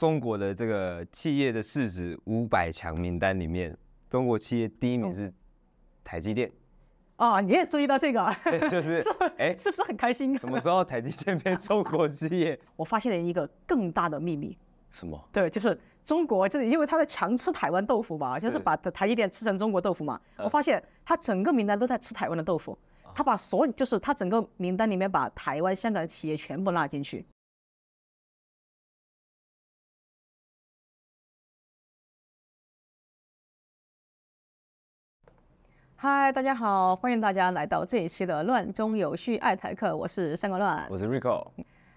中国的这个企业的市值五百强名单里面，中国企业第一名是台积电。哦，你也注意到这个？就 是，哎，是不是很开心？什么时候台积电变中国企业？我发现了一个更大的秘密。什么？对，就是中国，就是因为他在强吃台湾豆腐嘛，就是把台积电吃成中国豆腐嘛。我发现他整个名单都在吃台湾的豆腐，他把所有，就是他整个名单里面把台湾、香港的企业全部拉进去。嗨，大家好，欢迎大家来到这一期的乱中有序爱台客，我是三个乱，我是 Rico，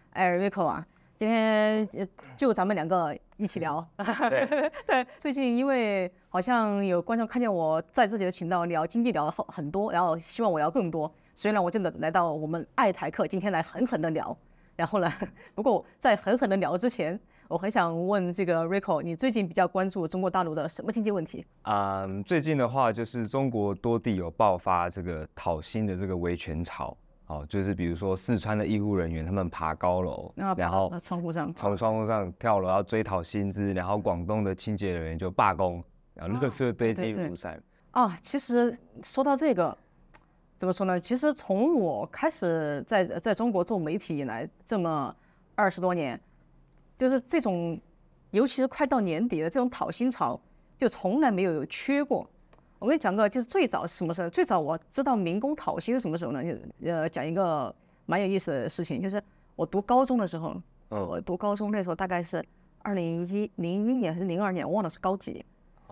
哎，Rico 啊，今天就咱们两个一起聊。对，对，最近因为好像有观众看见我在自己的频道聊经济聊了很很多，然后希望我聊更多，所以呢，我就来到我们爱台客，今天来狠狠的聊。然后呢，不过在狠狠的聊之前，我很想问这个 Rico，你最近比较关注中国大陆的什么经济问题？嗯，最近的话就是中国多地有爆发这个讨薪的这个维权潮，哦，就是比如说四川的医护人员他们爬高楼，然后窗户上从窗户上跳楼要追讨薪资，然后广东的清洁人员就罢工，然后垃圾堆积如山。啊，其实说到这个。怎么说呢？其实从我开始在在中国做媒体以来，这么二十多年，就是这种，尤其是快到年底了这种讨薪潮，就从来没有缺过。我跟你讲个，就是最早是什么时候？最早我知道民工讨薪是什么时候呢？就呃讲一个蛮有意思的事情，就是我读高中的时候，我读高中那时候大概是二零一零一年还是零二年，我忘了是高几。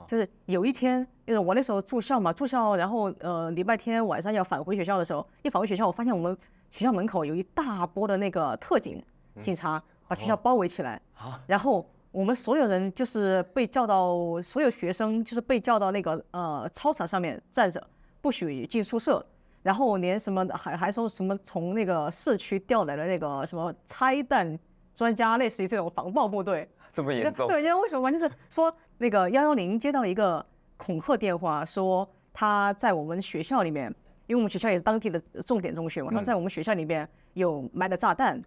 就是有一天，就是我那时候住校嘛，住校，然后呃礼拜天晚上要返回学校的时候，一返回学校，我发现我们学校门口有一大波的那个特警警察把学校包围起来，然后我们所有人就是被叫到，所有学生就是被叫到那个呃操场上面站着，不许进宿舍，然后连什么还还说什么从那个市区调来的那个什么拆弹专家，类似于这种防暴部队。这么严重？对，因为为什么？就是说那个幺幺零接到一个恐吓电话，说他在我们学校里面，因为我们学校也是当地的重点中学嘛，他在我们学校里面有埋了炸弹，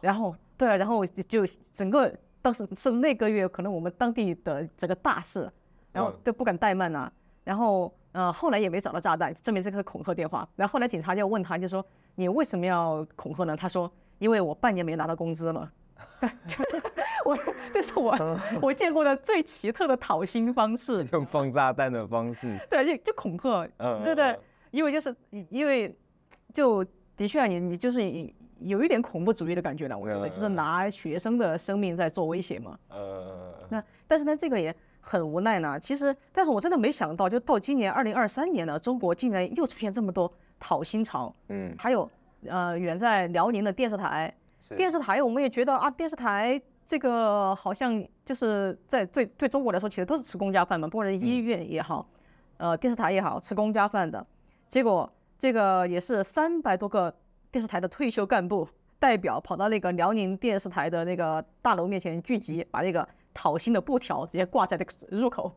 然后对啊，然后就整个当时是那个月可能我们当地的这个大事，然后都不敢怠慢呐，然后呃后来也没找到炸弹，证明这个是恐吓电话。然后后来警察就问他，就说你为什么要恐吓呢？他说因为我半年没拿到工资了。就 是我，这是我我见过的最奇特的讨薪方式，用放炸弹的方式，对，就就恐吓，嗯，对对，因为就是因为就的确你你就是有一点恐怖主义的感觉了，我觉得就是拿学生的生命在做威胁嘛，呃，那但是呢，这个也很无奈呢。其实，但是我真的没想到，就到今年二零二三年了，中国竟然又出现这么多讨薪潮，嗯，还有呃，远在辽宁的电视台。电视台我们也觉得啊，电视台这个好像就是在对对中国来说，其实都是吃公家饭嘛，不管是医院也好，呃，电视台也好，吃公家饭的。结果这个也是三百多个电视台的退休干部代表跑到那个辽宁电视台的那个大楼面前聚集，把那个讨薪的布条直接挂在那个入口。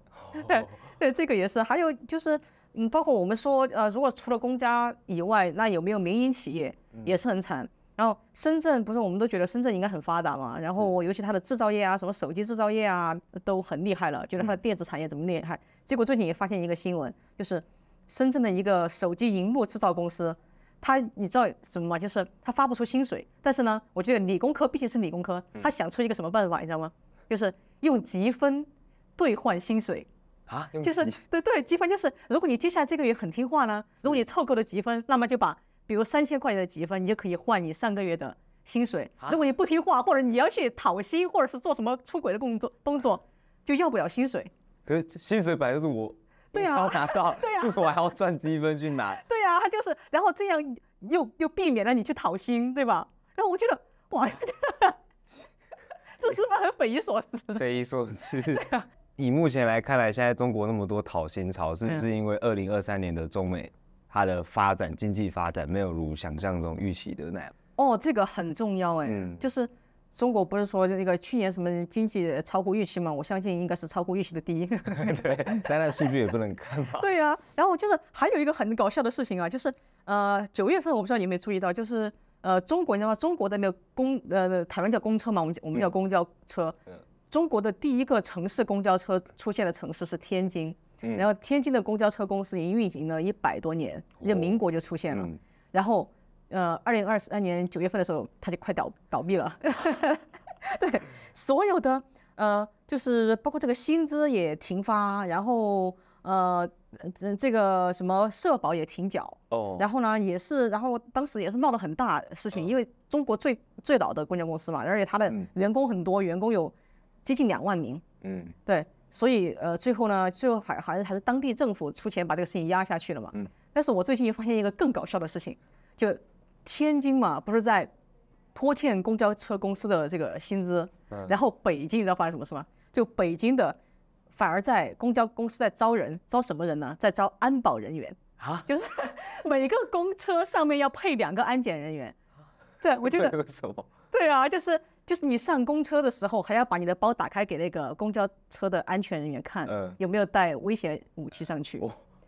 对 对，这个也是。还有就是，嗯，包括我们说，呃，如果除了公家以外，那有没有民营企业也是很惨。然后深圳不是，我们都觉得深圳应该很发达嘛。然后尤其它的制造业啊，什么手机制造业啊，都很厉害了。觉得它的电子产业怎么厉害？结果最近也发现一个新闻，就是深圳的一个手机荧幕制造公司，它你知道什么吗？就是他发不出薪水。但是呢，我觉得理工科毕竟是理工科，他想出一个什么办法，你知道吗？就是用积分兑换薪水啊，就是对对，积分就是如果你接下来这个月很听话呢，如果你凑够了积分，那么就把。比如三千块钱的积分，你就可以换你上个月的薪水。如果你不听话，或者你要去讨薪，或者是做什么出轨的工作动作，就要不了薪水。可是薪水本来就是我，对呀，拿到，对呀，为什么我还要赚积分去拿？对呀，他就是，然后这样又又避免了你去讨薪，对吧？然后我觉得，哇，这是不是很匪夷所思？匪夷所思。对啊，以目前来看来，现在中国那么多讨薪潮，是不是因为二零二三年的中美？它的发展，经济发展没有如想象中预期的那样。哦，这个很重要哎，嗯，就是中国不是说那个去年什么经济超乎预期吗？我相信应该是超乎预期的第一。对，当然数据也不能看嘛。对呀，然后就是还有一个很搞笑的事情啊，就是呃九月份我不知道你有没有注意到，就是呃中国你知道吗？中国的那个公呃台湾叫公车嘛，我们我们叫公交车。中国的第一个城市公交车出现的城市是天津，嗯、然后天津的公交车公司已经运行了一百多年，那民国就出现了，然后呃，二零二三年九月份的时候，它就快倒倒闭了。对，所有的呃，就是包括这个薪资也停发，然后呃，这个什么社保也停缴，哦，然后呢也是，然后当时也是闹得很大事情，因为中国最最老的公交公司嘛，而且它的员工很多，员工有接近两万名，嗯，对，所以呃，最后呢，最后还还是还是当地政府出钱把这个事情压下去了嘛，嗯，但是我最近又发现一个更搞笑的事情，就天津嘛，不是在。拖欠公交车公司的这个薪资，然后北京你知道发生什么事吗？就北京的反而在公交公司在招人，招什么人呢？在招安保人员啊，就是 每个公车上面要配两个安检人员。对，我觉得 为什么？对啊，就是就是你上公车的时候还要把你的包打开给那个公交车的安全人员看，有没有带危险武器上去？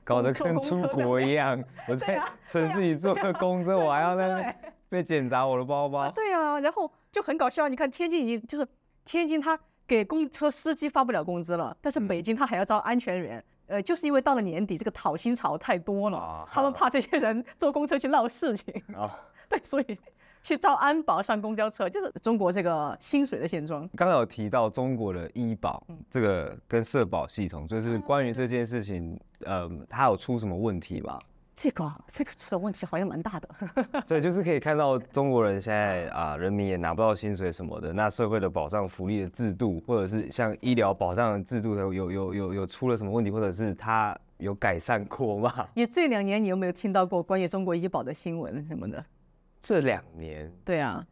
搞得跟出国一样。我在城市里坐个公车，我还要在那。被检查我的包包。啊，对啊，然后就很搞笑。你看天津已经就是天津，他给公车司机发不了工资了，但是北京他还要招安全员，嗯、呃，就是因为到了年底这个讨薪潮太多了，啊、他们怕这些人坐公车去闹事情啊，对，所以去招安保上公交车，就是中国这个薪水的现状。刚刚有提到中国的医保这个跟社保系统，就是关于这件事情，呃，它有出什么问题吗？这个这个出的问题好像蛮大的，对，就是可以看到中国人现在啊，人民也拿不到薪水什么的，那社会的保障福利的制度，或者是像医疗保障的制度，有有有有有出了什么问题，或者是它有改善过吗？你这两年你有没有听到过关于中国医保的新闻什么的？这两年，对啊，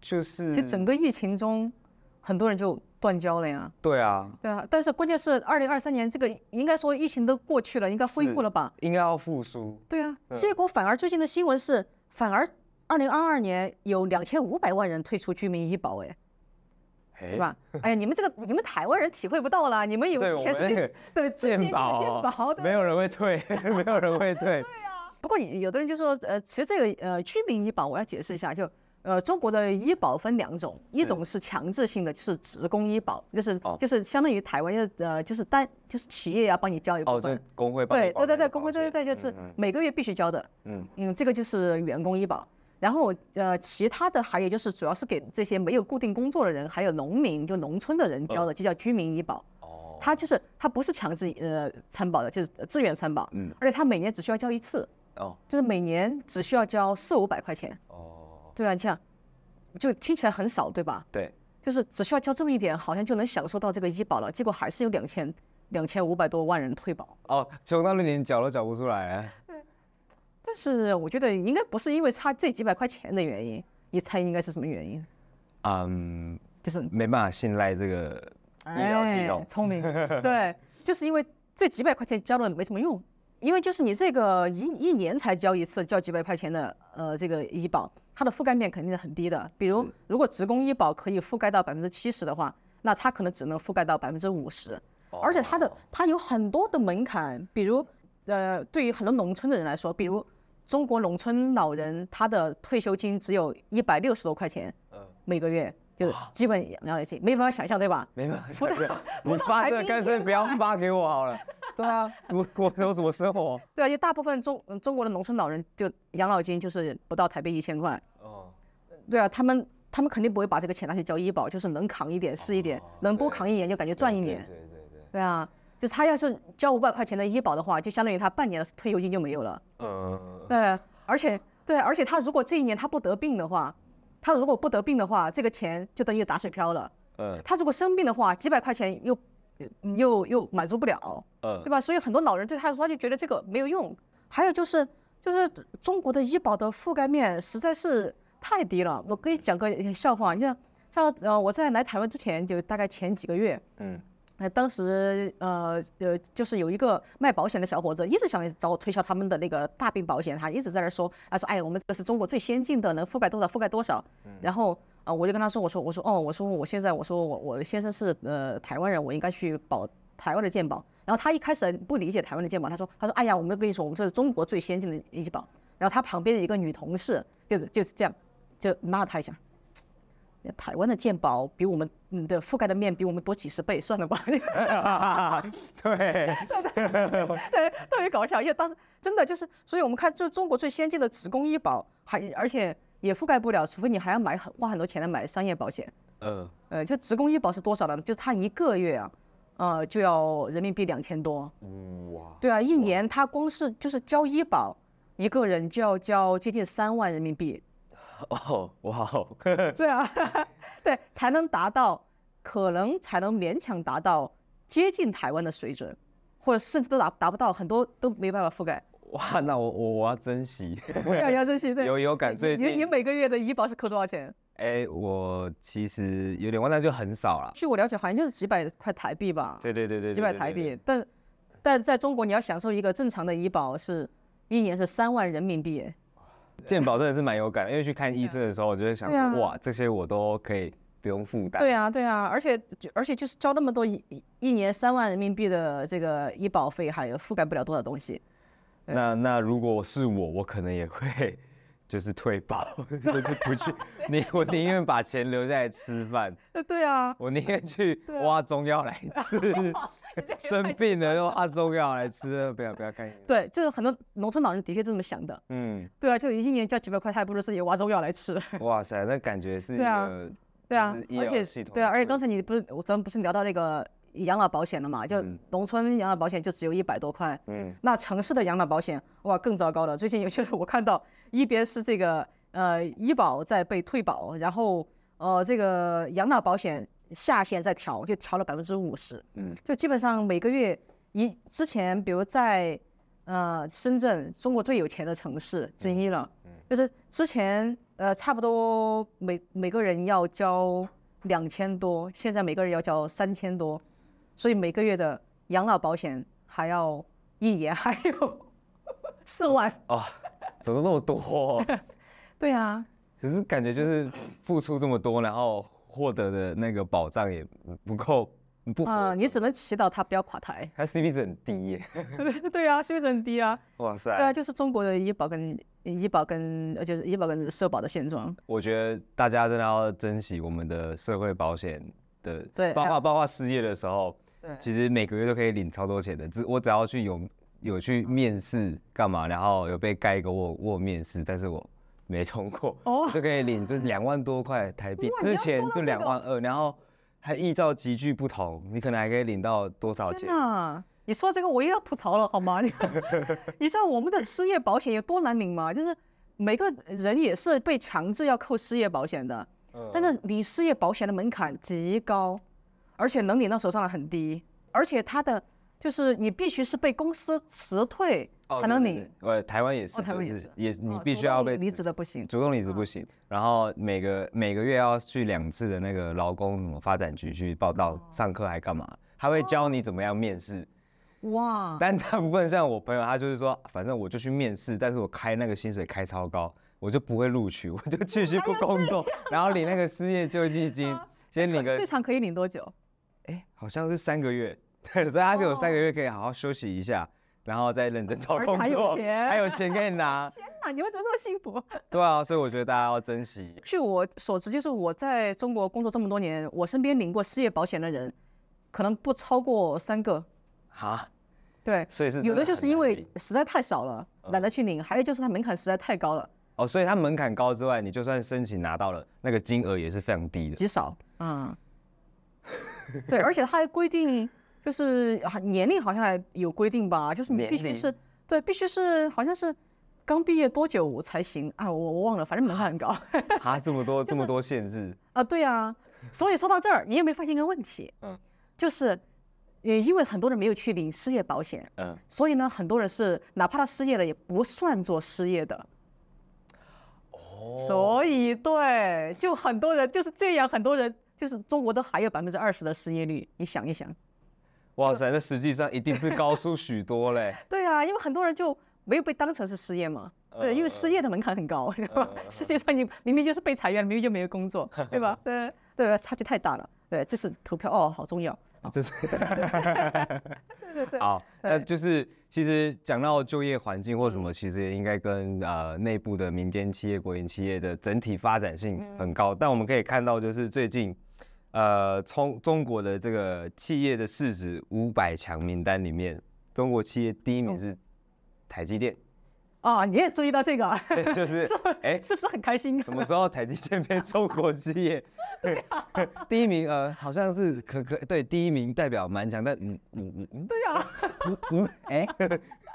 就是其实整个疫情中，很多人就。断交了呀？对啊，对啊，但是关键是二零二三年这个应该说疫情都过去了，应该恢复了吧？应该要复苏。对啊，结果反而最近的新闻是，反而二零二二年有两千五百万人退出居民医保，哎，对吧？哎呀，你们这个你们台湾人体会不到了，你们以为全世界对健保，健保没有人会退，没有人会退。不过有的人就说，呃，其实这个呃居民医保我要解释一下，就。呃，中国的医保分两种，一种是强制性的，是职工医保，就是就是相当于台湾的呃，就是单就是企业要帮你交一部分，哦，工会对对对对，工会对对对，就是每个月必须交的，嗯嗯，这个就是员工医保。然后呃，其他的还有就是主要是给这些没有固定工作的人，还有农民就农村的人交的，就叫居民医保。哦，它就是它不是强制呃参保的，就是自愿参保，嗯，而且它每年只需要交一次，哦，就是每年只需要交四五百块钱。哦对啊，这样就听起来很少，对吧？对，就是只需要交这么一点，好像就能享受到这个医保了。结果还是有两千两千五百多万人退保。哦，穷到连缴都缴不出来啊。对，但是我觉得应该不是因为差这几百块钱的原因，你猜应该是什么原因？嗯，就是没办法信赖这个医疗系统。哎，聪明。对，就是因为这几百块钱交了没什么用。因为就是你这个一一年才交一次，交几百块钱的呃这个医保，它的覆盖面肯定是很低的。比如如果职工医保可以覆盖到百分之七十的话，那它可能只能覆盖到百分之五十，而且它的它有很多的门槛。比如呃对于很多农村的人来说，比如中国农村老人他的退休金只有一百六十多块钱，每个月就基本养老金，没办法想象对吧？没办法想象，你发这干脆不要发给我好了。对啊，我我有什么生活？对啊，就大部分中中国的农村老人就养老金就是不到台币一千块。哦。对啊，他们他们肯定不会把这个钱拿去交医保，就是能扛一点是一点，能多扛一年就感觉赚一年。对对对对。对啊，就是他要是交五百块钱的医保的话，就相当于他半年的退休金就没有了。嗯。对，而且对，而且他如果这一年他不得病的话，他如果不得病的话，这个钱就等于打水漂了。嗯。他如果生病的话，几百块钱又。又又满足不了，嗯，对吧？所以很多老人对他说，他就觉得这个没有用。还有就是，就是中国的医保的覆盖面实在是太低了。我给你讲个笑话，你像像呃，我在来台湾之前，就大概前几个月，嗯，那当时呃呃，就是有一个卖保险的小伙子，一直想找我推销他们的那个大病保险，他一直在那说，他说，哎，我们这个是中国最先进的，能覆盖多少覆盖多少，然后。啊，我就跟他说，我说，我说，哦，我说，我现在，我说，我我先生是呃台湾人，我应该去保台湾的健保。然后他一开始不理解台湾的健保，他说，他说，哎呀，我们跟你说，我们这是中国最先进的医保。然后他旁边的一个女同事就是就是这样，就拉了他一下，台湾的健保比我们的覆盖的面比我们多几十倍，算了吧。对，对对对，特别搞笑，因为当时真的就是，所以我们看，就中国最先进的职工医保，还而且也覆盖不了，除非你还要买很花很多钱来买商业保险。嗯，呃，就职工医保是多少呢？就他一个月啊，呃，就要人民币两千多。哇。对啊，一年他光是就是交医保，一个人就要交接近三万人民币。哦，哇哦，对啊，对，才能达到，可能才能勉强达到接近台湾的水准，或者甚至都达达不到，很多都没办法覆盖。哇，那我我我要珍惜，要要珍惜，对，有有感，最近你你每个月的医保是扣多少钱？哎，我其实有点忘，但就很少了。据我了解，好像就是几百块台币吧。对对对对，几百台币。但但在中国，你要享受一个正常的医保，是一年是三万人民币。健保真的是蛮有感，因为去看医生的时候，我就会想说，啊、哇，这些我都可以不用负担。对啊，对啊，而且而且就是交那么多一一年三万人民币的这个医保费，还覆盖不了多少东西。那那如果是我，我可能也会就是退保，就是不去。你我宁愿把钱留下来吃饭。对啊。我宁愿去挖中药来吃。生病了用阿中药来吃，不要不要看。对，就是很多农村老人的确是这么想的。嗯，对啊，就一年交几百块，他还不如自己挖中药来吃。哇塞，那感觉是。对啊，对啊，而且对啊，而且刚才你不是，咱们不是聊到那个养老保险了嘛？就农村养老保险就只有一百多块。嗯。那城市的养老保险哇更糟糕了。最近有 就是我看到一边是这个呃医保在被退保，然后呃这个养老保险。下限再调，就调了百分之五十，嗯，就基本上每个月一之前，比如在呃深圳，中国最有钱的城市之一了，嗯，就是之前呃差不多每每个人要交两千多，现在每个人要交三千多，所以每个月的养老保险还要一年 还有四万哦，怎么那么多？对啊，可是感觉就是付出这么多，然后。获得的那个保障也不够，不啊，你只能祈祷他不要垮台。他 CP 值很低耶。对啊，CP 值很低啊。哇塞。对啊，就是中国的医保跟医保跟呃，就是医保跟社保的现状。我觉得大家真的要珍惜我们的社会保险的，对，包括包括失业的时候，对，其实每个月都可以领超多钱的。只我只要去有有去面试干嘛，然后有被盖一个我我面试，但是我。没通过哦，就可以领就是两万多块台币，之前就两万二，然后还依照级距不同，你可能还可以领到多少钱？啊，你说这个我又要吐槽了好吗？你 你知道我们的失业保险有多难领吗？就是每个人也是被强制要扣失业保险的，但是你失业保险的门槛极高，而且能领到手上的很低，而且它的就是你必须是被公司辞退。才能领，呃，台湾也是，台湾也是，也你必须要被离职的不行，主动离职不行，然后每个每个月要去两次的那个劳工什么发展局去报到、上课还干嘛？他会教你怎么样面试，哇！但大部分像我朋友，他就是说，反正我就去面试，但是我开那个薪水开超高，我就不会录取，我就继续不工作，然后领那个失业救济金，先领个最长可以领多久？哎，好像是三个月，对，所以他就有三个月可以好好休息一下。然后再认真找工作，还有钱，还有钱可以拿。天哪，你们怎么这么幸福？对啊，所以我觉得大家要珍惜。据我所知，就是我在中国工作这么多年，我身边领过失业保险的人，可能不超过三个。啊？对，所以是有的就是因为实在太少了，懒得去领；还有就是它门槛实在太高了。哦，所以它门槛高之外，你就算申请拿到了，那个金额也是非常低的，极少。嗯。对，而且它还规定。就是年龄好像还有规定吧，就是你必须是对，必须是好像是刚毕业多久才行啊？我我忘了，反正门槛很高。啊，这么多 这么多限制啊？对啊，所以说到这儿，你有没有发现一个问题？嗯，就是也因为很多人没有去领失业保险，嗯，所以呢，很多人是哪怕他失业了，也不算作失业的。哦，所以对，就很多人就是这样，很多人就是中国都还有百分之二十的失业率，你想一想。哇塞，那实际上一定是高出许多嘞。对啊，因为很多人就没有被当成是失业嘛。对，因为失业的门槛很高，对吧？实际上你明明就是被裁员，明明就没有工作，对吧？对 对，差距太大了。对，这是投票哦，好重要。这是。对对。好，那就是其实讲到就业环境或什么，其实也应该跟呃内部的民间企业、国营企业的整体发展性很高。但我们可以看到，就是最近呃从中国的这个企业的市值五百强名单里面，中国企业第一名是台积电。啊，你也注意到这个？对，就是哎，是不是很开心？什么时候台积电变中国企业？第一名呃，好像是可可对，第一名代表蛮强，但嗯嗯嗯，对呀，嗯嗯哎，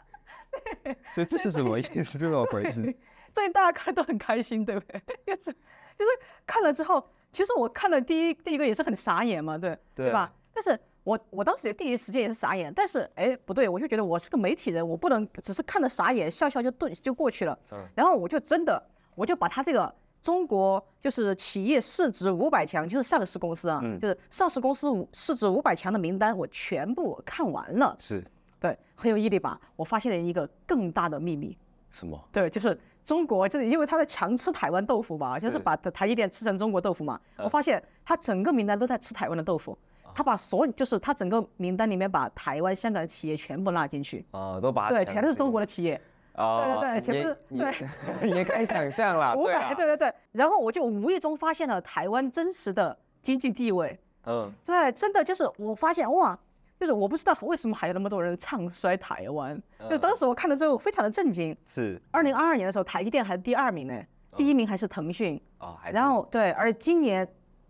所以这是什么意思？是怎么回事？所以大家看都很开心，对不对？就是就是看了之后，其实我看了第一第一个也是很傻眼嘛，对对吧？但是。我我当时第一时间也是傻眼，但是哎不对，我就觉得我是个媒体人，我不能只是看着傻眼笑笑就对就过去了。然后我就真的我就把他这个中国就是企业市值五百强，就是上市公司啊，就是上市公司五市值五百强的名单，我全部看完了。是，对，很有毅力吧？我发现了一个更大的秘密。什么？对，就是中国就是因为他在强吃台湾豆腐嘛，就是把台积电吃成中国豆腐嘛。我发现他整个名单都在吃台湾的豆腐。他把所有，就是他整个名单里面把台湾、香港的企业全部拉进去，啊，都把对，全都是中国的企业，啊，对对对，全部是对，也可以想象了，五百，对对对，然后我就无意中发现了台湾真实的经济地位，嗯，对，真的就是我发现哇，就是我不知道为什么还有那么多人唱衰台湾，就当时我看了之后非常的震惊，是，二零二二年的时候台积电还是第二名呢，第一名还是腾讯，哦，还然后对，而今年。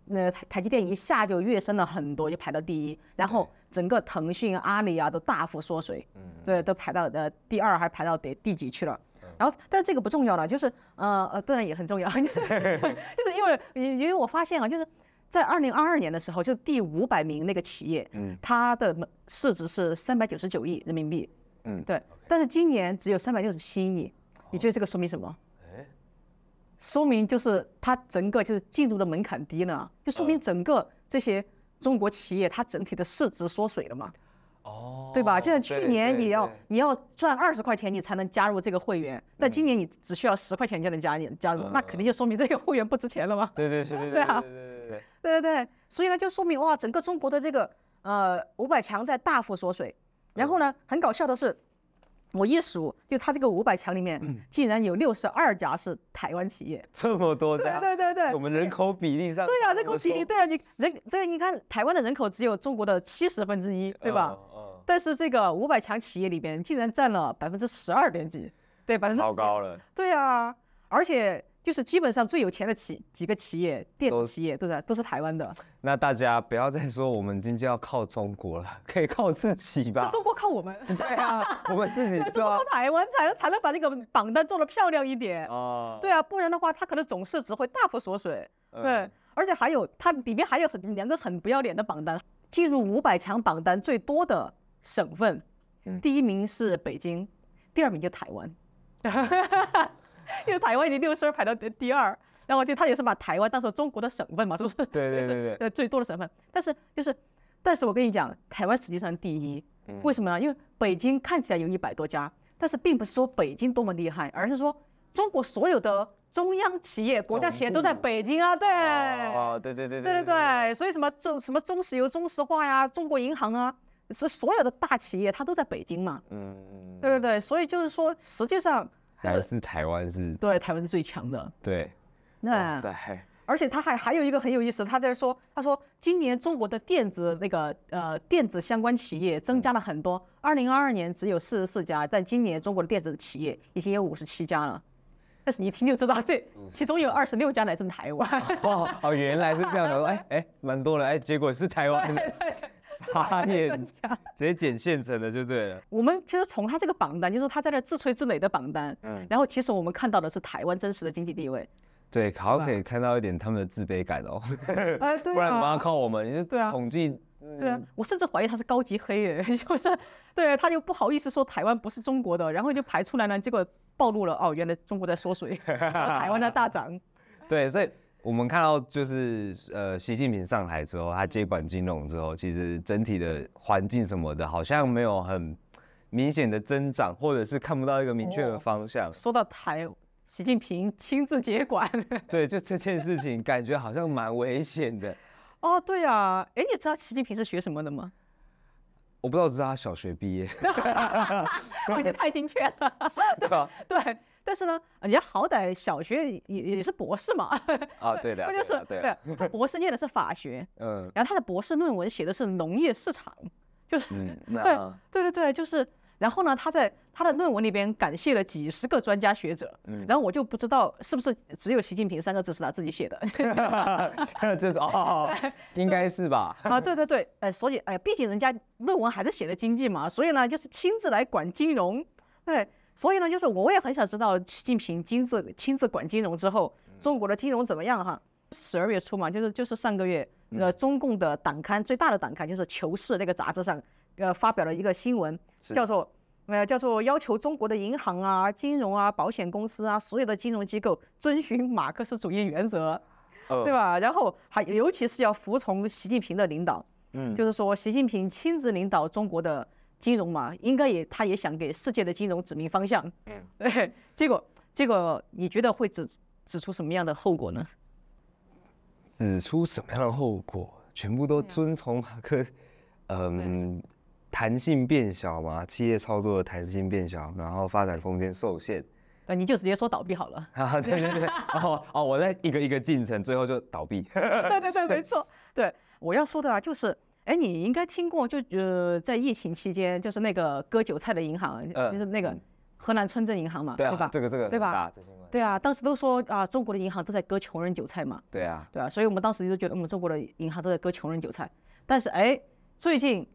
那台台积电一下就跃升了很多，就排到第一，然后整个腾讯、阿里啊都大幅缩水，嗯，对，都排到呃第二，还排到第第几去了。然后，但是这个不重要了，就是呃呃，当然也很重要，就是 就是因为因为我发现啊，就是在二零二二年的时候，就第五百名那个企业，嗯，它的市值是三百九十九亿人民币，嗯，对，但是今年只有三百六十七亿，你觉得这个说明什么？说明就是它整个就是进入的门槛低了，就说明整个这些中国企业它整体的市值缩水了嘛，哦，对吧？就像去年你要你要赚二十块钱你才能加入这个会员，但今年你只需要十块钱就能加你加入，那肯定就说明这个会员不值钱了嘛。对对对对 对啊，对对对所以呢就说明哇，整个中国的这个呃五百强在大幅缩水，然后呢很搞笑的是。我一数，就他这个五百强里面，竟然有六十二家是台湾企业，这么多家，对对对对，我们人口比例上，对啊，人口比例，对啊，你人，对，你看台湾的人口只有中国的七十分之一，对吧？但是这个五百强企业里边，竟然占了百分之十二点几，对，百分之十，超高了，对啊，而且。就是基本上最有钱的企几个企业，电子企业都是都是台湾的。那大家不要再说我们经济要靠中国了，可以靠自己吧？是中国靠我们。对啊，我们自己。中国靠台湾才能才能把这个榜单做得漂亮一点。哦。对啊，不然的话，它可能总市值会大幅缩水。对，而且还有它里面还有很两个很不要脸的榜单，进入五百强榜单最多的省份，第一名是北京，第二名就台湾。因为台湾已经六十二排到第二，然后就他也是把台湾当做中国的省份嘛，是不是？对对对对。呃，最多的省份，但是就是，但是我跟你讲，台湾实际上第一，为什么呢？因为北京看起来有一百多家，但是并不是说北京多么厉害，而是说中国所有的中央企业、国家企业都在北京啊，对。哦，对对对对。对对对，所以什么中什么中石油、中石化呀、中国银行啊，是所有的大企业它都在北京嘛。嗯嗯。对对对，所以就是说，实际上。还是台湾是对，台湾是最强的。对，那而且他还还有一个很有意思，他在说，他说今年中国的电子那个呃电子相关企业增加了很多，二零二二年只有四十四家，但今年中国的电子企业已经有五十七家了。但是你一听就知道，这其中有二十六家来自台湾。哦哦，原来是这样的，哎哎，蛮多的，哎，结果是台湾的。他也直接捡现成的就对了。我们其实从他这个榜单，就是他在那自吹自擂的榜单，嗯，然后其实我们看到的是台湾真实的经济地位。对，好像可以看到一点他们的自卑感哦。哎，对，不然怎么样靠我们？你就对啊，统计，对啊，我甚至怀疑他是高级黑耶，就是对，他就不好意思说台湾不是中国的，然后就排出来了，结果暴露了哦，原来中国在缩水，台湾在大涨。对，所以。我们看到就是呃，习近平上台之后，他接管金融之后，其实整体的环境什么的，好像没有很明显的增长，或者是看不到一个明确的方向。说到台，习近平亲自接管，对，就这件事情感觉好像蛮危险的。哦，对啊，哎，你知道习近平是学什么的吗？我不知道，知道他小学毕业，我觉得太精确了，对吧？对，但是呢，人家好歹小学也也是博士嘛。啊，对的，就是对，他博士念的是法学，嗯，然后他的博士论文写的是农业市场，就是对对对对，就是。然后呢，他在他的论文里边感谢了几十个专家学者，嗯，然后我就不知道是不是只有习近平三个字是他自己写的 这种哦，应该是吧？啊，对对对，哎，所以哎，毕竟人家论文还是写的经济嘛，所以呢，就是亲自来管金融，对，所以呢，就是我也很想知道习近平亲自亲自管金融之后，中国的金融怎么样哈？十二月初嘛，就是就是上个月，呃，中共的党刊最大的党刊就是《求是》那个杂志上。呃，发表了一个新闻，叫做呃，叫做要求中国的银行啊、金融啊、保险公司啊，所有的金融机构遵循马克思主义原则，对吧？然后还尤其是要服从习近平的领导，嗯，就是说习近平亲自领导中国的金融嘛，应该也他也想给世界的金融指明方向，嗯，对。结果结果你觉得会指指出什么样的后果呢？指出什么样的后果？全部都遵从马克，嗯。弹性变小嘛，企业操作的弹性变小，然后发展空间受限，那你就直接说倒闭好了。啊，对对对，哦哦，我在一个一个进程，最后就倒闭。对对对，没错。对，我要说的啊，就是，哎，你应该听过，就呃，在疫情期间，就是那个割韭菜的银行，呃、就是那个河南村镇银行嘛，对，啊、对吧？这个这个对吧？对啊，当时都说啊，中国的银行都在割穷人韭菜嘛。对啊，对啊，所以我们当时就觉得，我们中国的银行都在割穷人韭菜。但是哎，最近。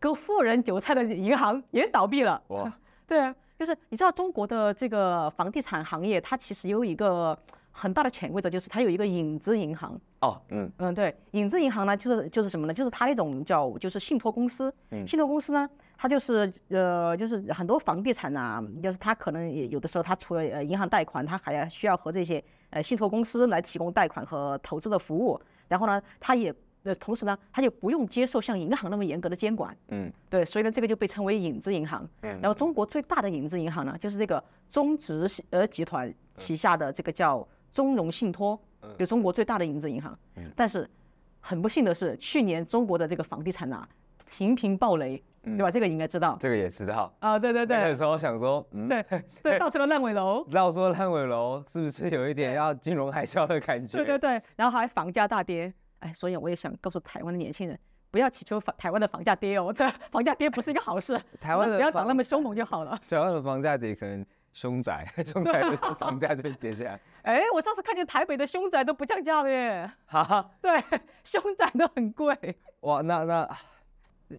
割富人韭菜的银行也倒闭了。哇，对啊，就是你知道中国的这个房地产行业，它其实有一个很大的潜规则，就是它有一个影子银行。哦，嗯嗯，对，影子银行呢，就是就是什么呢？就是它那种叫就是信托公司。嗯。信托公司呢，它就是呃，就是很多房地产啊，就是它可能也有的时候，它除了呃银行贷款，它还要需要和这些呃信托公司来提供贷款和投资的服务。然后呢，它也。呃，同时呢，它就不用接受像银行那么严格的监管，嗯，对，所以呢，这个就被称为影子银行。嗯，然后中国最大的影子银行呢，就是这个中植呃集团旗下的这个叫中融信托，就中国最大的影子银行。嗯，但是很不幸的是，去年中国的这个房地产啊频频暴雷，对吧？这个应该知道。这个也知道。啊，对对对。那时候想说，嗯，对 对，造成了烂尾楼。绕说烂尾楼是不是有一点要金融海啸的感觉？对对对，然后还房价大跌。哎，所以我也想告诉台湾的年轻人，不要祈求房台湾的房价跌哦，对，房价跌不是一个好事。台湾的不要涨那么凶猛就好了。台湾的房价跌，可能凶宅，凶宅的 房价就跌下来。哎，我上次看见台北的凶宅都不降价的耶。哈哈，对，凶宅都很贵。哇，那那。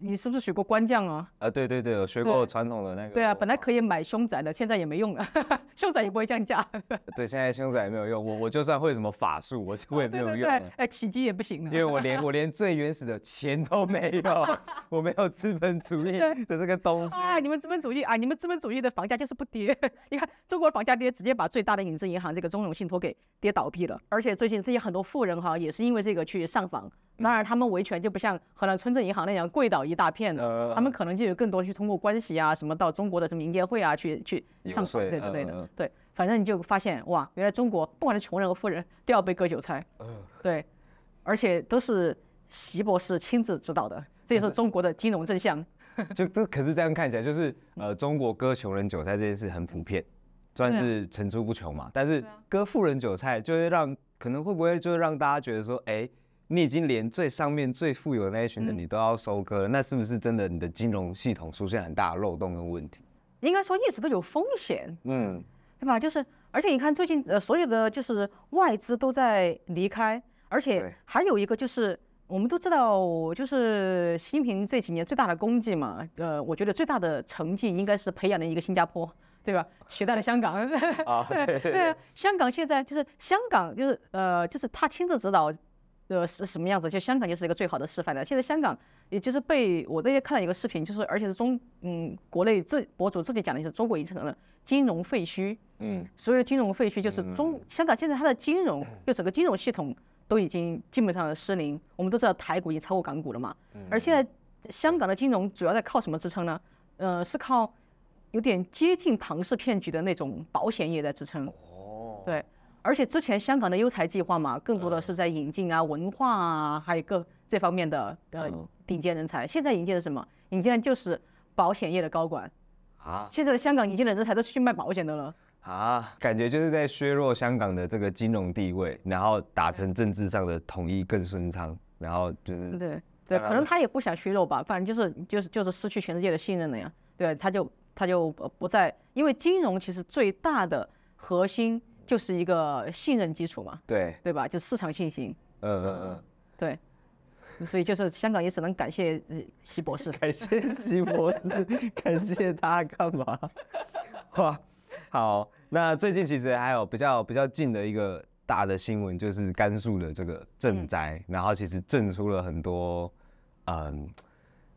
你是不是学过官将啊？啊，对对对，我学过传统的那个。对啊，本来可以买凶宅的，现在也没用了，凶宅也不会降价。对，现在凶宅也没有用，我我就算会什么法术，我我也没有用。对，哎，奇迹也不行了。因为我连我连最原始的钱都没有，我没有资本主义的这个东西。啊，你们资本主义啊，你们资本主义的房价就是不跌。你看中国的房价跌，直接把最大的影子银行这个中融信托给跌倒闭了。而且最近这些很多富人哈，也是因为这个去上访。当然，他们维权就不像河南村镇银行那样跪倒一大片的，他们可能就有更多去通过关系啊，什么到中国的什么银监会啊去去上访这之类的。对，反正你就发现哇，原来中国不管是穷人和富人都要被割韭菜。对，而且都是习博士亲自指导的，这也是中国的金融真相。就这可是这样看起来，就是呃，中国割穷人韭菜这件事很普遍，算是层出不穷嘛。但是割富人韭菜，就会让可能会不会就让大家觉得说，哎。你已经连最上面最富有的那一群人你都要收割了，嗯，那是不是真的你的金融系统出现很大的漏洞跟问题？应该说一直都有风险，嗯，对吧？就是而且你看最近呃所有的就是外资都在离开，而且还有一个就是我们都知道，就是习近平这几年最大的功绩嘛，呃，我觉得最大的成绩应该是培养了一个新加坡，对吧？取代了香港，啊，对 对对，香港现在就是香港就是呃就是他亲自指导。呃，是什么样子？就香港就是一个最好的示范了。现在香港，也就是被我那天看了一个视频，就是而且是中嗯国内自博主自己讲的，就是中国已经成了金融废墟。嗯，所谓的金融废墟就是中、嗯、香港现在它的金融就整个金融系统都已经基本上失灵。我们都知道台股已经超过港股了嘛。而现在香港的金融主要在靠什么支撑呢？呃，是靠有点接近庞氏骗局的那种保险业在支撑。哦，对。而且之前香港的优才计划嘛，更多的是在引进啊、文化啊，还有各这方面的呃顶尖人才。现在引进的什么？引进的就是保险业的高管啊。现在的香港引进的人才都是去卖保险的了啊，感觉就是在削弱香港的这个金融地位，然后达成政治上的统一更顺畅，然后就是对对，可能他也不想削弱吧，反正就是就是就是失去全世界的信任了呀。对，他就他就不再，因为金融其实最大的核心就是一个信任基础嘛，对对吧？就市场信心。嗯嗯嗯，对，所以就是香港也只能感谢习博士，感谢 习博士，感谢他干嘛？哇，好，那最近其实还有比较比较近的一个大的新闻，就是甘肃的这个赈灾，嗯、然后其实震出了很多，嗯。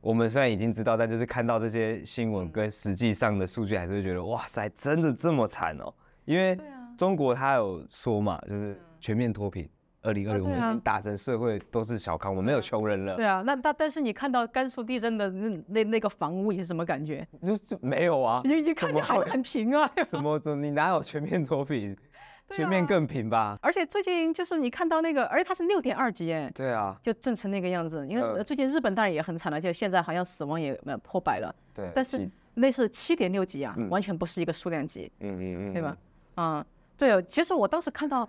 我们虽然已经知道，但就是看到这些新闻跟实际上的数据，还是会觉得哇塞，真的这么惨哦？因为中国他有说嘛，就是全面脱贫，二零二零我们已经达成社会都是小康，我们没有穷人了。对啊，那但但是你看到甘肃地震的那那那个房屋，你是什么感觉？就就没有啊，你你看你还很平啊？怎么怎么你哪有全面脱贫？全面更平吧，而且最近就是你看到那个，而且它是六点二级哎，对啊，就震成那个样子。因为最近日本当然也很惨了，就现在好像死亡也破百了。对，但是那是七点六级啊，完全不是一个数量级。嗯嗯嗯，对吧？啊，对，其实我当时看到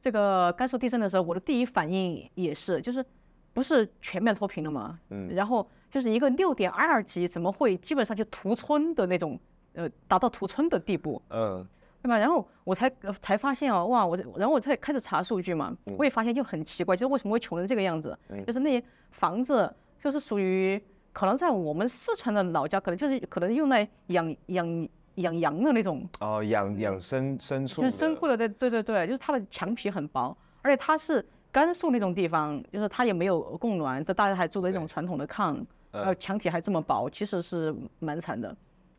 这个甘肃地震的时候，我的第一反应也是，就是不是全面脱贫了吗？嗯，然后就是一个六点二级，怎么会基本上就屠村的那种，呃，达到屠村的地步？嗯。对吧？然后我才才发现哦，哇！我然后我才开始查数据嘛，我也发现就很奇怪，就是为什么会穷成这个样子？就是那些房子就是属于可能在我们四川的老家，可能就是可能用来养养养羊的那种哦，养养牲牲畜。牲畜的，对对对对，就是它的墙皮很薄，而且它是甘肃那种地方，就是它也没有供暖，这大家还住的那种传统的炕，呃，墙体还这么薄，其实是蛮惨的。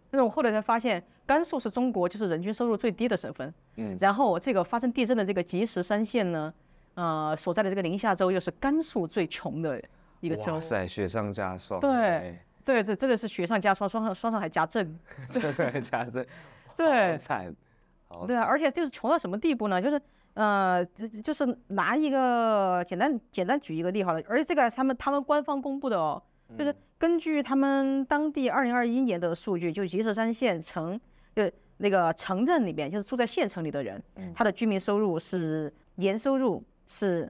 但是我后来才发现，甘肃是中国就是人均收入最低的省份。嗯。然后这个发生地震的这个吉石山县呢，呃，所在的这个宁夏州又是甘肃最穷的一个州。哇塞，雪上加霜。对，对，这这个是雪上加霜，霜上霜上还加阵。对对，加震。对。惨。对啊，而且就是穷到什么地步呢？就是呃，就是拿一个简单简单举一个例好了，而且这个他们他们官方公布的哦。就是根据他们当地二零二一年的数据，就吉石山县城，就那个城镇里面，就是住在县城里的人，他的居民收入是年收入是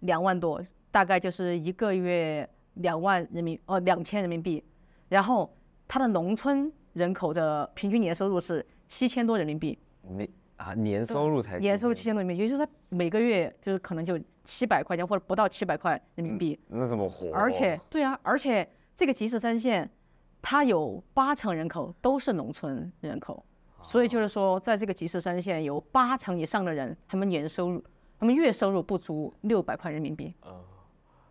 两万多，大概就是一个月两万人民哦两千人民币，然后他的农村人口的平均年收入是七千多人民币。你啊，年收入才年收入七千多人民币，也就是他每个月就是可能就。七百块钱或者不到七百块人民币，那怎么活？而且，对啊，而且这个吉石山县，它有八成人口都是农村人口，所以就是说，在这个吉石山县有八成以上的人，他们年收入，他们月收入不足六百块人民币。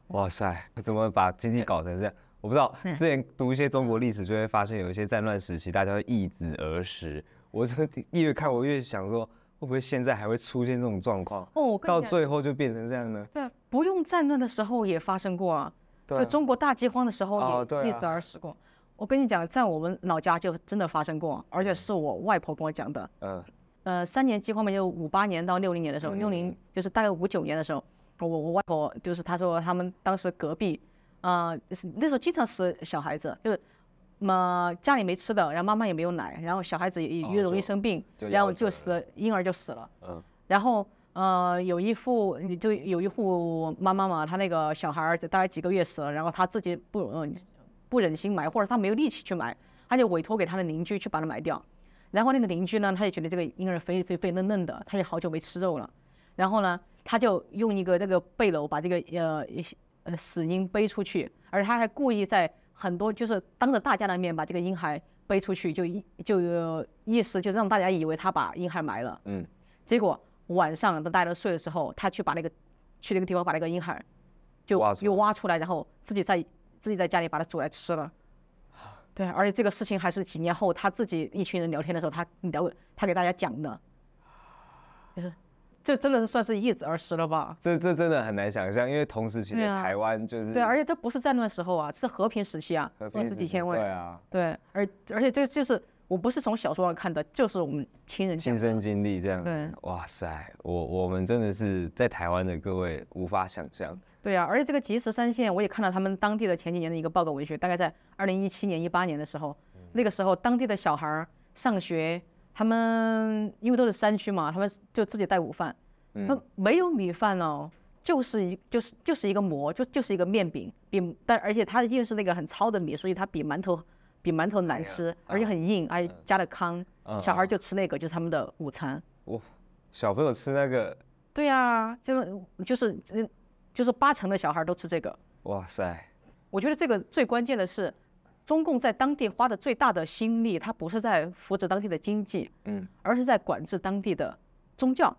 哇塞，怎么把经济搞成这样？我不知道，之前读一些中国历史就会发现，有一些战乱时期，大家会易子而食。我这越看我越想说。会不会现在还会出现这种状况？哦，到最后就变成这样呢？对，不用战乱的时候也发生过啊。对，中国大饥荒的时候也易子而食过。我跟你讲，在我们老家就真的发生过，而且是我外婆跟我讲的。嗯。呃，三年饥荒嘛，就五八年到六零年的时候，六零就是大概五九年的时候，我我外婆就是她说他们当时隔壁，啊，那时候经常死小孩子，就是。嘛，家里没吃的，然后妈妈也没有奶，然后小孩子也越容易生病，然后就死了，婴儿就死了。嗯。然后呃，有一户就有一户妈妈嘛，她那个小孩儿大概几个月死了，然后她自己不嗯不忍心埋，或者她没有力气去埋，她就委托给她的邻居去把它埋掉。然后那个邻居呢，他也觉得这个婴儿肥肥肥嫩嫩的，他也好久没吃肉了。然后呢，他就用一个那个背篓把这个呃呃死婴背出去，而他还故意在。很多就是当着大家的面把这个婴孩背出去，就意就有意思，就让大家以为他把婴孩埋了。嗯。结果晚上等大家都睡的时候，他去把那个去那个地方把那个婴孩就又挖出来，然后自己在自己在家里把它煮来吃了。对，而且这个事情还是几年后他自己一群人聊天的时候，他聊他给大家讲的，就是。这真的是算是易子而食了吧？这这真的很难想象，因为同时期的台湾就是对，而且这不是战乱时候啊，是和平时期啊，二十几千万。对啊，对，而而且这就是我不是从小说上看的，就是我们亲人亲身经历这样子。对哇塞，我我们真的是在台湾的各位无法想象。对啊，而且这个即时三线，我也看到他们当地的前几年的一个报告文学，大概在二零一七年、一八年的时候，嗯、那个时候当地的小孩上学，他们因为都是山区嘛，他们就自己带午饭，嗯，没有米饭哦，就是一就是就是一个馍，就就是一个面饼，比但而且它因为是那个很糙的米，所以它比馒头。比馒头难吃，而且很硬，还加了糠。小孩就吃那个，就是他们的午餐。哇，小朋友吃那个？对呀，就是就是就是八成的小孩都吃这个。哇塞！我觉得这个最关键的是，中共在当地花的最大的心力，它不是在扶持当地的经济，嗯，而是在管制当地的宗教。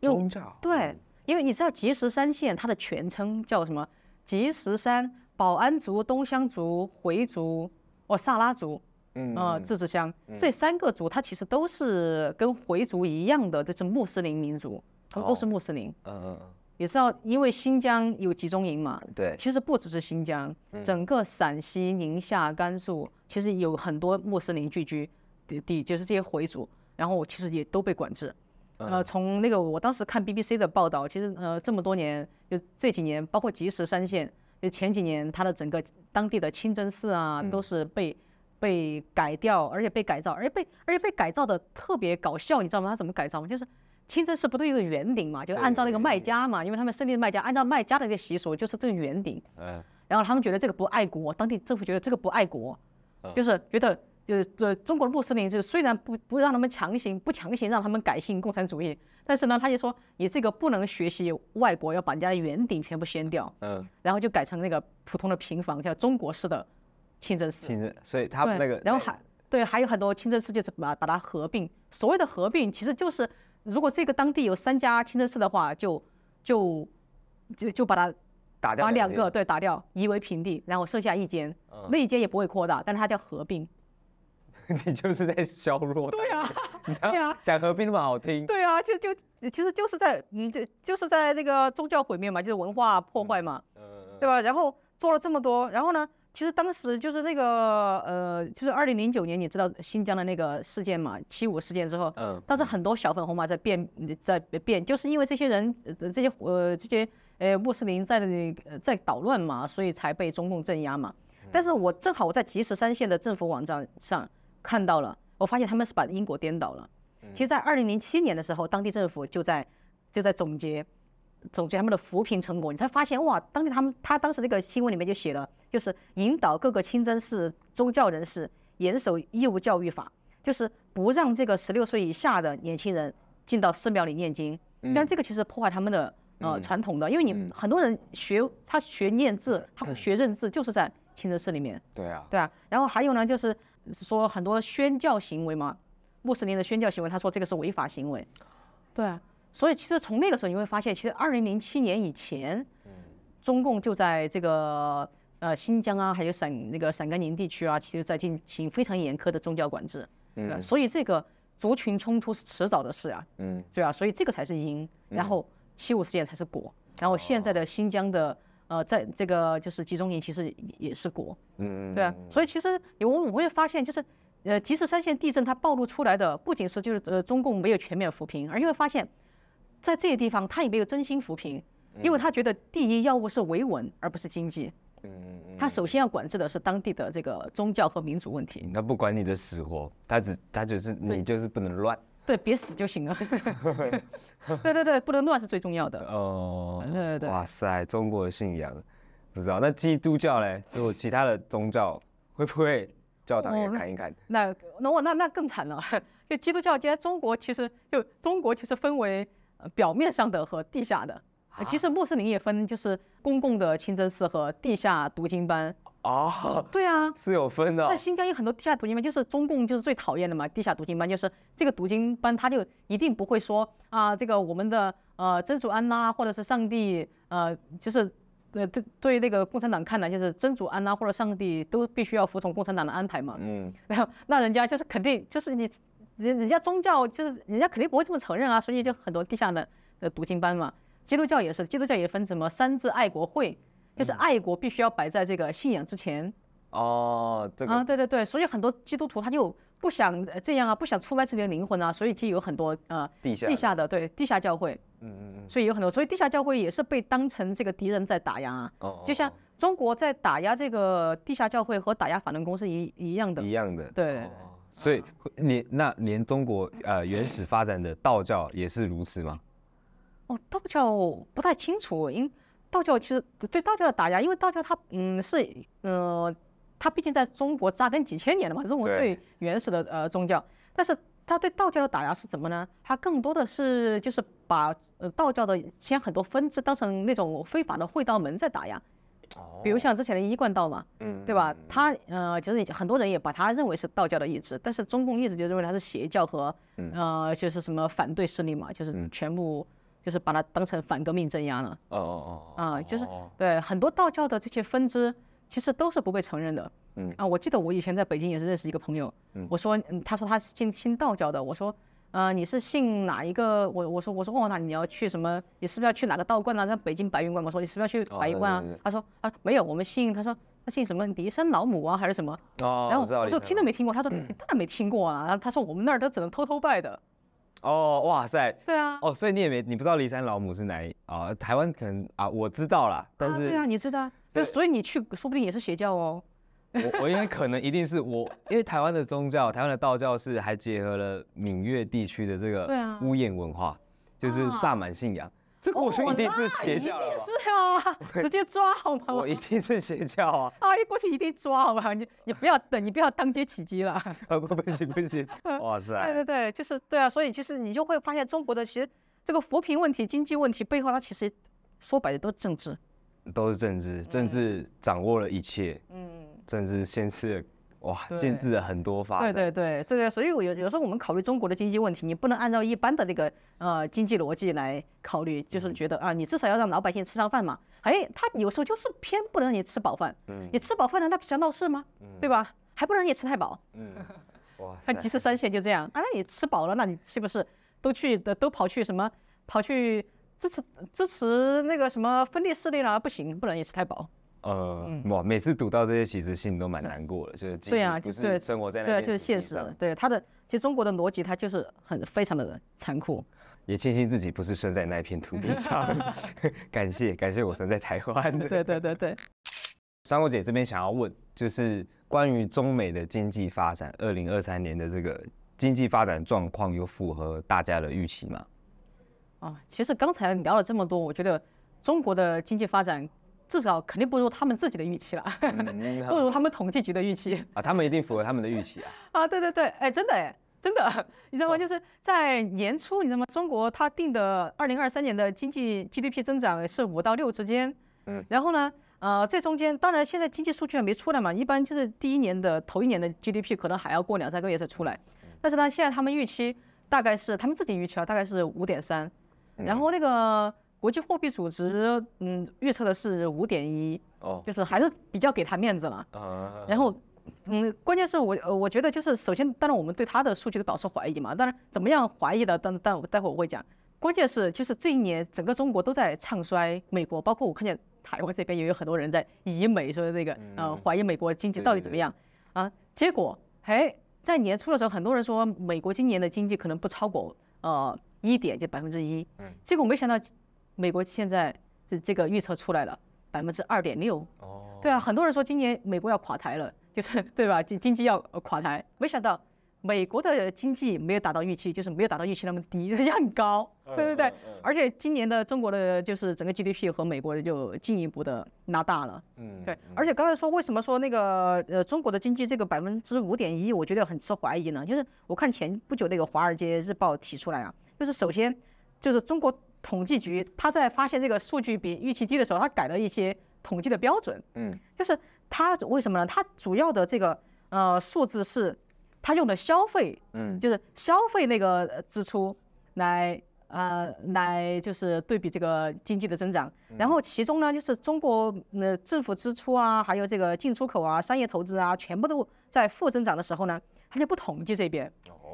宗教？对，因为你知道吉石山县它的全称叫什么？吉石山保安族、东乡族、回族。哦，萨拉族，嗯，呃，自治乡，嗯、这三个族，它其实都是跟回族一样的，这是穆斯林民族，他们都是穆斯林。嗯嗯嗯。也知道，因为新疆有集中营嘛，对，其实不只是新疆，整个陕西、宁夏、甘肃，其实有很多穆斯林聚居的地，就是这些回族，然后其实也都被管制。呃，从那个我当时看 BBC 的报道，其实呃这么多年，就这几年，包括吉石山县。就前几年，它的整个当地的清真寺啊，都是被被改掉，而且被改造，而且被而且被改造的特别搞笑，你知道吗？它怎么改造吗？就是清真寺不都有个圆顶嘛，就按照那个卖家嘛，因为他们胜利的卖家，按照卖家的一个习俗，就是这个圆顶。嗯。然后他们觉得这个不爱国，当地政府觉得这个不爱国，就是觉得。就是这中国的穆斯林，就是虽然不不让他们强行不强行让他们改信共产主义，但是呢，他就说你这个不能学习外国，要把人家的圆顶全部掀掉，嗯，然后就改成那个普通的平房，叫中国式的清真寺。清真，所以他们那个，然后还对，还有很多清真寺就是把把它合并。所谓的合并，其实就是如果这个当地有三家清真寺的话，就就就就把它打掉，把两个对打掉，夷为平地，然后剩下一间，那一间也不会扩大，但是它叫合并。你就是在削弱。对呀，对呀，讲合并那么好听。对啊，就就其实就是在嗯，这就是在那个宗教毁灭嘛，就是文化破坏嘛，嗯，对吧？然后做了这么多，然后呢，其实当时就是那个呃，就是二零零九年，你知道新疆的那个事件嘛，七五事件之后，嗯，当时很多小粉红嘛在变，在变，就是因为这些人，呃这些呃这些呃穆斯林在那在捣乱嘛，所以才被中共镇压嘛。但是我正好我在吉石山县的政府网站上。看到了，我发现他们是把因果颠倒了。其实，在二零零七年的时候，当地政府就在就在总结总结他们的扶贫成果。你才发现，哇，当地他们他当时那个新闻里面就写了，就是引导各个清真寺宗教人士严守义务教育法，就是不让这个十六岁以下的年轻人进到寺庙里念经。但这个其实破坏他们的呃传统的，因为你很多人学他学念字，他学认字，就是在清真寺里面。对啊，对啊。然后还有呢，就是。说很多宣教行为嘛，穆斯林的宣教行为，他说这个是违法行为，对啊，所以其实从那个时候你会发现，其实二零零七年以前，中共就在这个呃新疆啊，还有陕那个陕甘宁地区啊，其实在进行非常严苛的宗教管制，嗯，所以这个族群冲突是迟早的事啊，嗯，对啊，所以这个才是因，然后七五事件才是果，然后现在的新疆的。呃，在这个就是集中营，其实也是果，嗯，对啊，所以其实我我会发现，就是呃，即使三线地震它暴露出来的，不仅是就是呃中共没有全面扶贫，而且会发现，在这些地方他也没有真心扶贫，因为他觉得第一要务是维稳，而不是经济，嗯嗯，他首先要管制的是当地的这个宗教和民族问题，他不管你的死活，他只他就是你就是不能乱。对，别死就行了。对对对，不能乱是最重要的。哦，对对对。哇塞，中国的信仰，不知道那基督教嘞？如果其他的宗教会不会教堂也看一看？那那我那那更惨了。就基督教，现在中国其实就中国其实分为表面上的和地下的。其实穆斯林也分，就是公共的清真寺和地下读经班。啊，对啊，是有分的。在新疆有很多地下读经班，就是中共就是最讨厌的嘛。地下读经班就是这个读经班，他就一定不会说啊，这个我们的呃真主安拉或者是上帝呃，就是对对对那个共产党看来，就是真主安拉或者上帝都必须要服从共产党的安排嘛。嗯。然 后那人家就是肯定就是你人人家宗教就是人家肯定不会这么承认啊，所以就很多地下的的读经班嘛。基督教也是，基督教也分什么三自爱国会。就是爱国必须要摆在这个信仰之前，哦，这个。啊，对对对，所以很多基督徒他就不想这样啊，不想出卖自己的灵魂啊，所以就有很多呃地下地下的对地下教会，嗯嗯嗯，所以有很多，所以地下教会也是被当成这个敌人在打压啊，哦，就像中国在打压这个地下教会和打压法轮功是一一样的，一样的，对，哦，所以连那连中国呃原始发展的道教也是如此吗？哦，道教不太清楚，因道教其实对道教的打压，因为道教它嗯是呃。它毕竟在中国扎根几千年了嘛，中国最原始的呃宗教，但是它对道教的打压是怎么呢？它更多的是就是把呃道教的先很多分支当成那种非法的会道门在打压，比如像之前的一贯道嘛，嗯，对吧？它呃其实很多人也把它认为是道教的意志，但是中共一直就认为它是邪教和呃就是什么反对势力嘛，就是全部就是把它当成反革命镇压了。哦哦哦，啊，就是对很多道教的这些分支。其实都是不被承认的，嗯啊，我记得我以前在北京也是认识一个朋友，嗯，我说，嗯，他说他是信信道教的，我说，呃，你是信哪一个？我我说我说哦，那你要去什么？你是不是要去哪个道观啊？那北京白云观，我说你是不是要去白云观啊？他说啊，没有，我们信，他说他信什么骊山老母啊，还是什么？哦，然后我说听都没听过，他说 你当然没听过啊，然后他说我们那儿都只能偷偷拜的。哦，哇塞，对啊，哦，所以你也没你不知道骊山老母是哪啊？台湾可能啊，我知道啦，但是对啊，你知道。对，所以你去说不定也是邪教哦。我我应该可能一定是我，因为台湾的宗教，台湾的道教是还结合了闽粤地区的这个巫艳文化，就是萨满信仰。这过去一定是邪教了。是啊，直接抓好吗？我一定是邪教啊！啊，一过去一定抓好吗？你你不要等，你不要当街起鸡了。不不行不行，哇塞！对对对，就是对啊，所以其实你就会发现中国的其实这个扶贫问题、经济问题背后，它其实说白了都是政治。都是政治，政治掌握了一切。嗯，政治限制了，哇，限制了很多发展。对对对，对对，所以我有有时候我们考虑中国的经济问题，你不能按照一般的那个呃经济逻辑来考虑，就是觉得啊，你至少要让老百姓吃上饭嘛。哎，他有时候就是偏不能让你吃饱饭。嗯，你吃饱饭难道不是要闹事吗？嗯，对吧？还不能让你吃太饱。嗯，哇，看吉四三线就这样啊，那你吃饱了，那你是不是都去的都跑去什么跑去？支持支持那个什么分裂势力了，不行，不能也吃太饱。呃，哇，每次读到这些，其实心里都蛮难过的，就是对啊，不是生活在那对啊，就是现实。对他的，其实中国的逻辑，它就是很非常的残酷。也庆幸自己不是生在那片土地上，感谢感谢我生在台湾。对对对对。珊瑚姐这边想要问，就是关于中美的经济发展，二零二三年的这个经济发展状况，有符合大家的预期吗？啊，其实刚才聊了这么多，我觉得中国的经济发展至少肯定不如他们自己的预期了，嗯、不如他们统计局的预期啊，他们一定符合他们的预期啊。啊，对对对，哎，真的哎，真的，你知道吗？就是在年初，你知道吗？中国他定的二零二三年的经济 GDP 增长是五到六之间，嗯，然后呢，呃，这中间当然现在经济数据还没出来嘛，一般就是第一年的头一年的 GDP 可能还要过两三个月才出来，但是呢，现在他们预期大概是他们自己预期啊，大概是五点三。然后那个国际货币组织，嗯，预测的是五点一，哦，就是还是比较给他面子了。啊。然后，嗯，关键是我，我觉得就是首先，当然我们对他的数据都表示怀疑嘛。当然，怎么样怀疑的，但但待会我会讲。关键是，就是这一年整个中国都在唱衰美国，包括我看见台湾这边也有很多人在以美说这个，呃，怀疑美国经济到底怎么样啊？结果，哎，在年初的时候，很多人说美国今年的经济可能不超过，呃。一点就百分之一，结果没想到，美国现在的这个预测出来了百分之二点六。哦，对啊，很多人说今年美国要垮台了，就是对吧？经经济要垮台，没想到美国的经济没有达到预期，就是没有达到预期那么低，也很高，对对对。而且今年的中国的就是整个 GDP 和美国的就进一步的拉大了。嗯，对。而且刚才说为什么说那个呃中国的经济这个百分之五点一，我觉得很持怀疑呢？就是我看前不久那个《华尔街日报》提出来啊。就是首先，就是中国统计局他在发现这个数据比预期低的时候，他改了一些统计的标准。嗯，就是他为什么呢？他主要的这个呃数字是，他用的消费，嗯，就是消费那个支出来呃来就是对比这个经济的增长。然后其中呢，就是中国呃政府支出啊，还有这个进出口啊、商业投资啊，全部都在负增长的时候呢，他就不统计这边。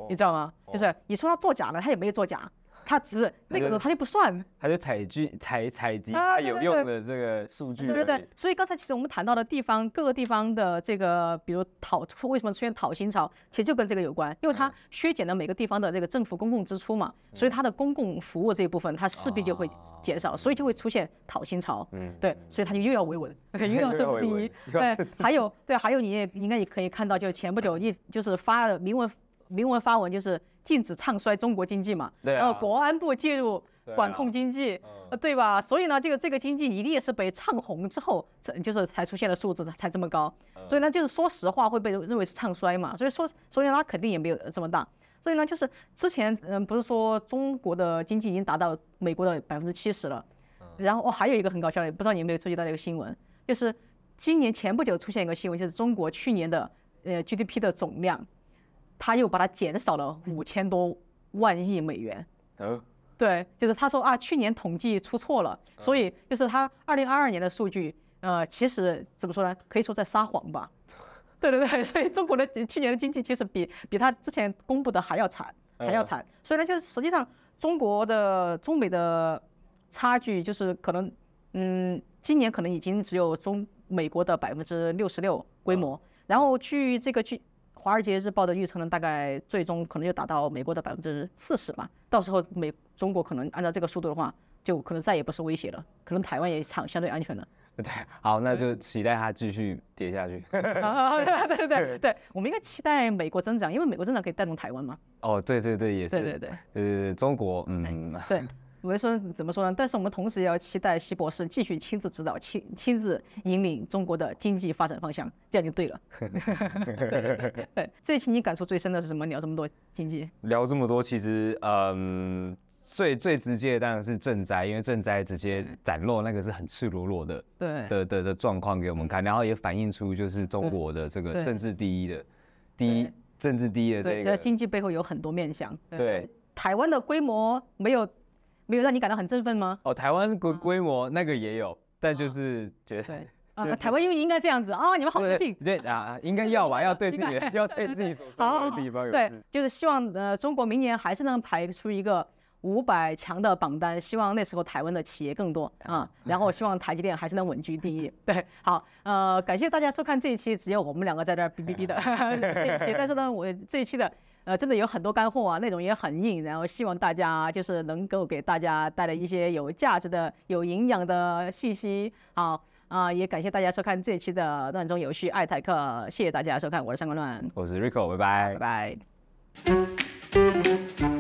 你知道吗？就是你说他作假了，他也没有作假，他只是那个时候他就不算，他就采集采采集他有用的这个数据。对对对，所以刚才其实我们谈到的地方，各个地方的这个，比如讨为什么出现讨薪潮，其实就跟这个有关，因为它削减了每个地方的这个政府公共支出嘛，所以它的公共服务这一部分，它势必就会减少，所以就会出现讨薪潮。嗯，对，所以他就又要维稳，又要政治第一。对，还有对，还有你也应该也可以看到，就前不久一就是发了明文。明文发文就是禁止唱衰中国经济嘛，然后国安部介入管控经济，对吧？所以呢，这个这个经济一定是被唱红之后，就是才出现的数字才这么高。所以呢，就是说实话会被认为是唱衰嘛。所以说，所以它肯定也没有这么大。所以呢，就是之前嗯，不是说中国的经济已经达到美国的百分之七十了。然后哦，还有一个很搞笑的，不知道你有没有注意到这个新闻，就是今年前不久出现一个新闻，就是中国去年的呃 GDP 的总量。他又把它减少了五千多万亿美元。嗯，对，就是他说啊，去年统计出错了，所以就是他二零二二年的数据，呃，其实怎么说呢？可以说在撒谎吧。对对对，所以中国的去年的经济其实比比他之前公布的还要惨，还要惨。所以呢，就是实际上中国的中美的差距就是可能，嗯，今年可能已经只有中美国的百分之六十六规模，然后去这个去。华尔街日报的预测呢，大概最终可能就达到美国的百分之四十吧。到时候美中国可能按照这个速度的话，就可能再也不是威胁了，可能台湾也相相对安全了。对，好，那就期待它继续跌下去。对对对对 对，我们应该期待美国增长，因为美国增长可以带动台湾嘛。哦，对对对，也是。对对对对对对，中国，嗯。对。我们说怎么说呢？但是我们同时也要期待习博士继续亲自指导、亲亲自引领中国的经济发展方向，这样就对了。对，这一期你感触最深的是什么？聊这么多经济，聊这么多，其实嗯，最最直接的当然是赈灾，因为赈灾直接展露那个是很赤裸裸的，对的的的状况给我们看，然后也反映出就是中国的这个政治第一的第一政治第一的这个。对，经济背后有很多面向。对，对台湾的规模没有。没有让你感到很振奋吗？哦，台湾规规模那个也有，但就是觉得啊，台湾因为应该这样子啊，你们好自信。对啊，应该要吧，要对自己 要对自己所生的地方有。对，就是希望呃，中国明年还是能排出一个五百强的榜单，希望那时候台湾的企业更多啊，然后希望台积电还是能稳居第一。对，好，呃，感谢大家收看这一期，只有我们两个在这儿哔哔哔的这一期，但是呢，我这一期的。呃，真的有很多干货啊，内容也很硬，然后希望大家就是能够给大家带来一些有价值的、有营养的信息。好啊、呃，也感谢大家收看这一期的乱中有序爱台客，谢谢大家收看，我是上官乱，我是 Rico，拜拜，拜拜。